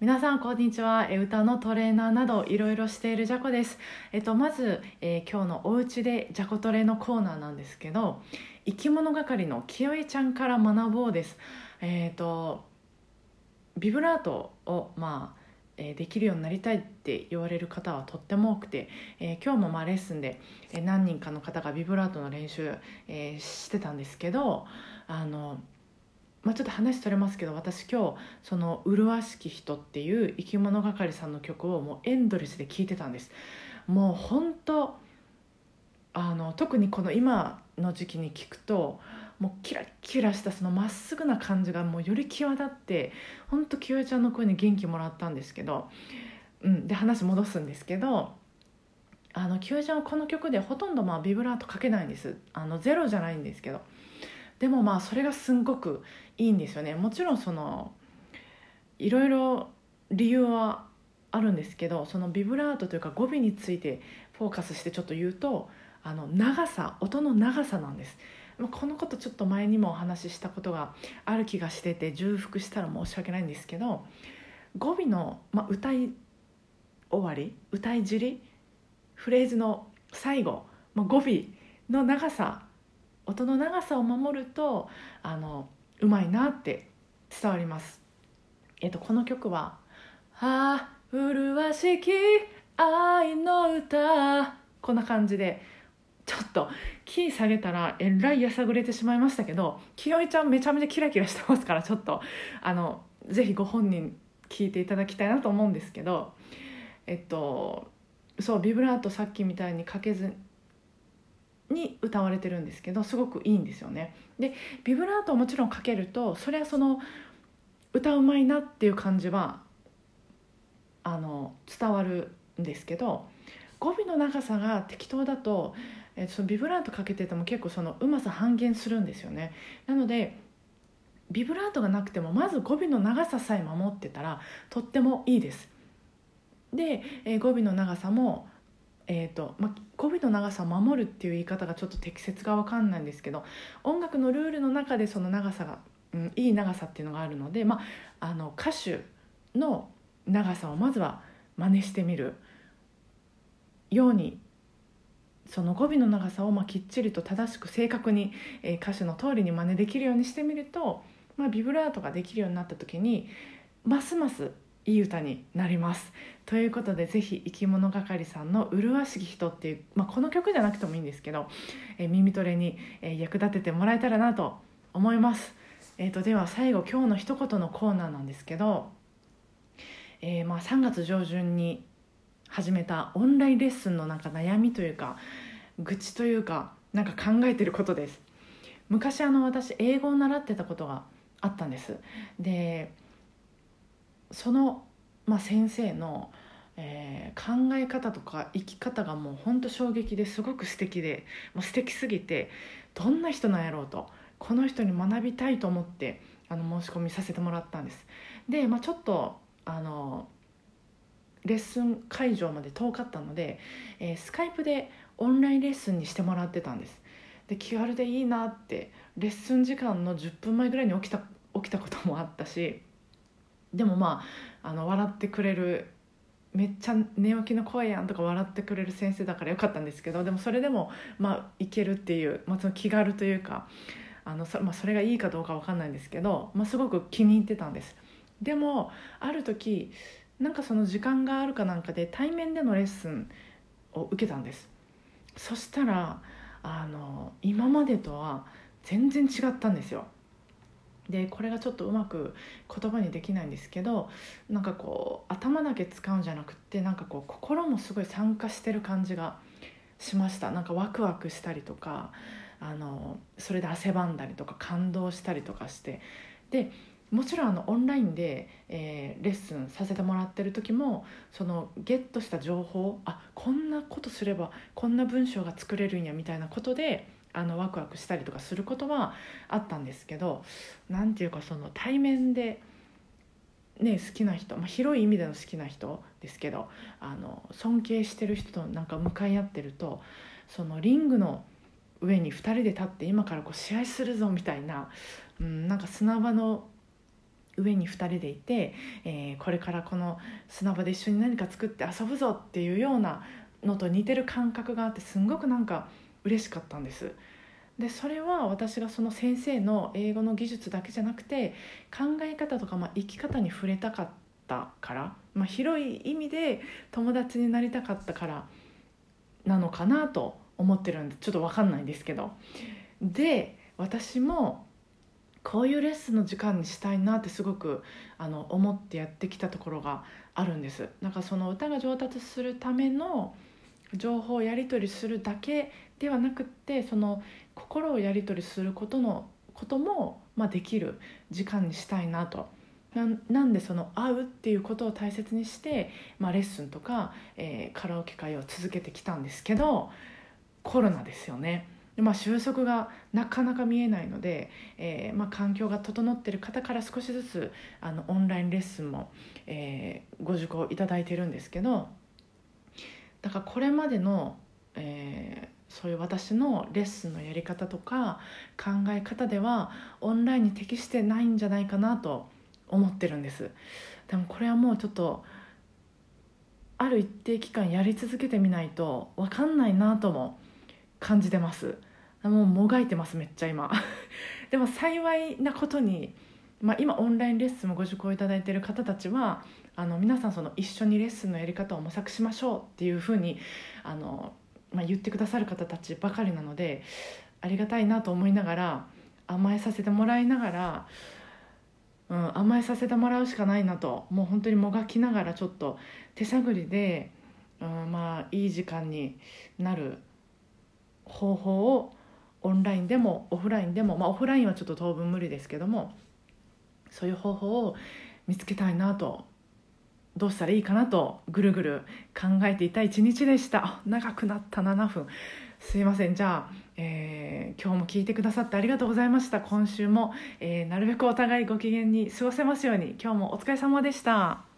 皆さんこんにちは。え歌のトレーナーなどいろいろしているジャコです。えっとまず、えー今日のお家でジャコトレのコーナーなんですけど生き物係の清江ちゃんから学ぼうです。えっとビブラートをまあえーできるようになりたいって言われる方はとっても多くて、えー今日もまあレッスンで、え何人かの方がビブラートの練習、えーしてたんですけどあの、まあ、ちょっと話取れますけど私今日その「麗しき人」っていう生き物係さんの曲をもうエンドレスで聴いてたんです。もう本当あの特にこの今の時期に聞くともうキラッキラしたそのまっすぐな感じがもうより際立って本当清江ちゃんの声に元気もらったんですけど、うん、で話戻すんですけどあの清江ちゃんはこの曲でほとんどまあビブラートかけないんです。あのゼロじゃないんですけどでもまあそれがすんごくいいんですよね。もちろんそのいろいろ理由はあるんですけどそのビブラートというか語尾についてフォーカスしてちょっと言うとあの長さ音の長さなんです。このことちょっと前にもお話ししたことがある気がしてて重複したら申し訳ないんですけど語尾の、まあ、歌い終わり歌い尻フレーズの最後、まあ、語尾の長さ音の長さを守るとあのうまいなって伝わります。えっとこの曲は「ああ麗しき愛の歌」こんな感じでちょっとキー下げたらえらいやさぐれてしまいましたけど清江ちゃんめちゃめちゃキラキラしてますからちょっとあのぜひご本人聞いていただきたいなと思うんですけどえっとそうビブラートさっきみたいにかけずに歌われてるんですけどすごくいいんですよね。でビブラートをもちろんかけるとそれはその歌うまいなっていう感じはあの伝わるんですけど語尾の長さが適当だと、えそのビブラートかけてても結構そのうまさ半減するんですよね。なのでビブラートがなくてもまず語尾の長ささえ守ってたらとってもいいです。で、え語尾の長さもえーとま、語尾の長さを守るっていう言い方がちょっと適切かわかんないんですけど音楽のルールの中でその長さが、うん、いい長さっていうのがあるので、まあ、の歌手の長さをまずは真似してみるようにその語尾の長さをまきっちりと正しく正確に、え歌手の通りに真似できるようにしてみると、ま、ビブラートができるようになった時にますますいい歌になります。ということでぜひ生き物係さんの「麗しき人」っていう、まあ、この曲じゃなくてもいいんですけど、えー耳トレに、えー役立ててもらえたらなと思います。えー、とでは最後今日の一言のコーナーなんですけど、えーまあ、3月上旬に始めたオンラインレッスンのなんか悩みというか愚痴というかなんか考えてることです。昔あの私英語を習ってたことがあったんです。でその、まあ、先生の、えー考え方とか生き方がもうほんと衝撃ですごく素敵でもう素敵すぎてどんな人なんやろうとこの人に学びたいと思ってあの申し込みさせてもらったんです。で、まあ、ちょっとあのレッスン会場まで遠かったので、えースカイプでオンラインレッスンにしてもらってたんです。で気軽でいいなってレッスン時間の10分前ぐらいに起きた起きたこともあったしでもまああの笑ってくれるめっちゃ寝起きの声やんとか笑ってくれる先生だからよかったんですけどでもそれでもまあいけるっていう、まあ、その気軽というかあのそ,、まあ、それがいいかどうかわかんないんですけど、まあ、すごく気に入ってたんです。でもある時なんかその時間があるかなんかで対面でのレッスンを受けたんです。そしたらあの今までとは全然違ったんですよ。でこれがちょっとうまく言葉にできないんですけどなんかこう頭だけ使うんじゃなくってなんかこう心もすごい参加してる感じがしました。なんかワクワクしたりとかあのそれで汗ばんだりとか感動したりとかして。でもちろんあのオンラインで、えーレッスンさせてもらってる時もそのゲットした情報あこんなことすればこんな文章が作れるんやみたいなことであのワクワクしたりとかすることはあったんですけどなんていうかその対面で、ね、好きな人、まあ、広い意味での好きな人ですけどあの尊敬してる人となんか向かい合ってるとそのリングの上に2人で立って今からこう試合するぞみたいな、うん、なんか砂場の上に2人でいて、えー、これからこの砂場で一緒に何か作って遊ぶぞっていうようなのと似てる感覚があってすんごくなんか嬉しかったんです。でそれは私がその先生の英語の技術だけじゃなくて考え方とか、まあ、生き方に触れたかったから、まあ、広い意味で友達になりたかったからなのかなと思ってるんでちょっと分かんないんですけどで私もこういうレッスンの時間にしたいなってすごくあの思ってやってきたところがあるんですなんかその歌が上達するための情報をやり取りするだけではなくってその心をやり取りすることのことも、まあ、できる時間にしたいなと。なんでその会うっていうことを大切にして、まあ、レッスンとか、えー、カラオケ会を続けてきたんですけどコロナですよね。まあ、収束がなかなか見えないので、えー、まあ、環境が整っている方から少しずつあのオンラインレッスンも、えー、ご受講いただいてるんですけどだからこれまでの、えー、そういう私のレッスンのやり方とか考え方ではオンラインに適してないんじゃないかなと思ってるんです。でもこれはもうちょっとある一定期間やり続けてみないと分かんないなとも感じてます。もうもがいてますめっちゃ今。でも幸いなことに、まあ、今オンラインレッスンもご受講いただいている方たちはあの皆さんその一緒にレッスンのやり方を模索しましょうっていうふうにあの、まあ、言ってくださる方たちばかりなのでありがたいなと思いながら甘えさせてもらいながらうん、甘えさせてもらうしかないなともう本当にもがきながらちょっと手探りで、うん、まあいい時間になる方法をオンラインでもオフラインでも、まあ、オフラインはちょっと当分無理ですけどもそういう方法を見つけたいなとどうしたらいいかなとぐるぐる考えていた一日でした。長くなった7分。すいません。じゃあ、えー、今日も聞いてくださってありがとうございました。今週も、えー、なるべくお互いご機嫌に過ごせますように。今日もお疲れ様でした。